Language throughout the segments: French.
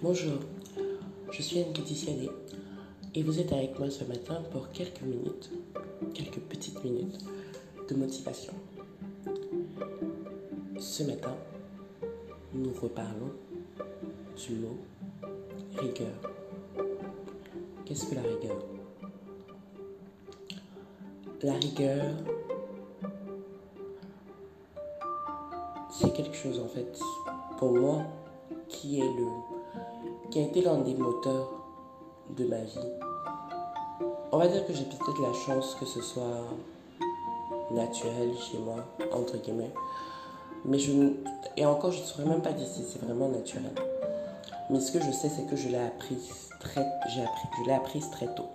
Bonjour, je suis Anne Siadé et vous êtes avec moi ce matin pour quelques minutes, quelques petites minutes de motivation. Ce matin, nous reparlons du mot rigueur. Qu'est-ce que la rigueur? La rigueur, c'est quelque chose en fait, pour moi, qui est le qui a été l'un des moteurs de ma vie. On va dire que j'ai peut-être la chance que ce soit naturel chez moi, entre guillemets. Mais je et encore, je ne saurais même pas dire si c'est vraiment naturel. Mais ce que je sais, c'est que je l'ai appris j'ai appris, je l'ai appris très tôt.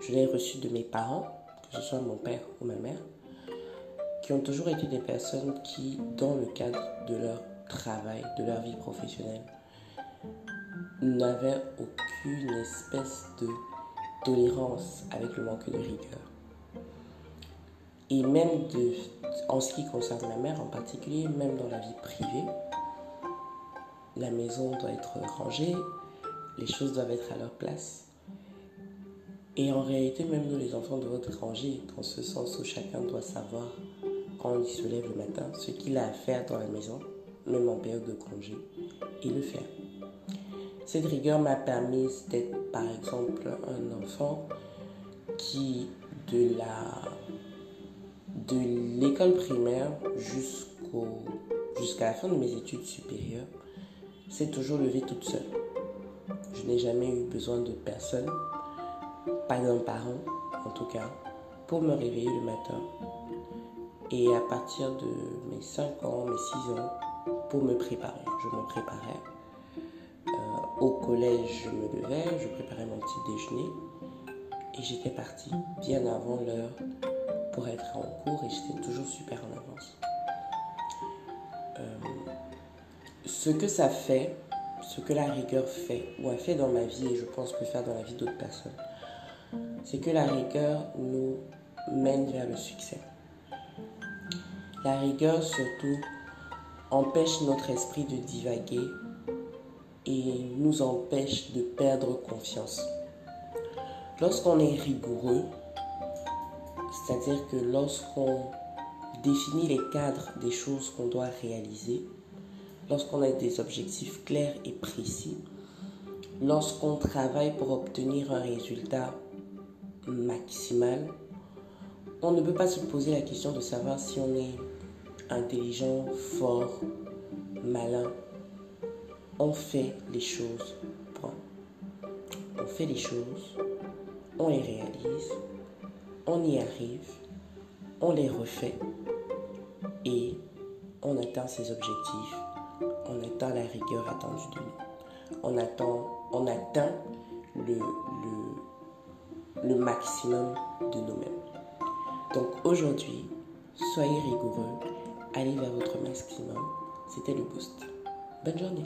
Je l'ai reçu de mes parents, que ce soit mon père ou ma mère, qui ont toujours été des personnes qui, dans le cadre de leur travail, de leur vie professionnelle, n'avaient aucune espèce de tolérance avec le manque de rigueur. Et même en ce qui concerne ma mère en particulier, même dans la vie privée, la maison doit être rangée, les choses doivent être à leur place. Et en réalité, même nous, les enfants, doivent être rangés dans ce sens où chacun doit savoir, quand il se lève le matin, ce qu'il a à faire dans la maison, même en période de congé, et le faire. Cette rigueur m'a permis d'être, par exemple, un enfant qui, de la de l'école primaire jusqu'au jusqu'à la fin de mes études supérieures, s'est toujours levé toute seule. Je n'ai jamais eu besoin de personne, pas d'un parent en tout cas, pour me réveiller le matin. Et à partir de mes 5 ans, mes 6 ans, pour me préparer. Je me préparais au collège, je me levais, je préparais mon petit déjeuner et j'étais partie bien avant l'heure pour être en cours et j'étais toujours super en avance. Euh, ce que ça fait, ce que la rigueur fait ou a fait dans ma vie et je pense peut faire dans la vie d'autres personnes, c'est que la rigueur nous mène vers le succès. La rigueur surtout empêche notre esprit de divaguer et nous empêche de perdre confiance. Lorsqu'on est rigoureux, c'est-à-dire que lorsqu'on définit les cadres des choses qu'on doit réaliser, lorsqu'on a des objectifs clairs et précis, lorsqu'on travaille pour obtenir un résultat maximal, on ne peut pas se poser la question de savoir si on est intelligent, fort, malin on fait les choses. On fait les choses, on les réalise, on y arrive, on les refait et on atteint ses objectifs, on atteint la rigueur attendue de nous. On, on atteint le, le, le maximum de nous-mêmes. Donc aujourd'hui, soyez rigoureux, allez vers votre maximum. C'était le boost. Bonne journée.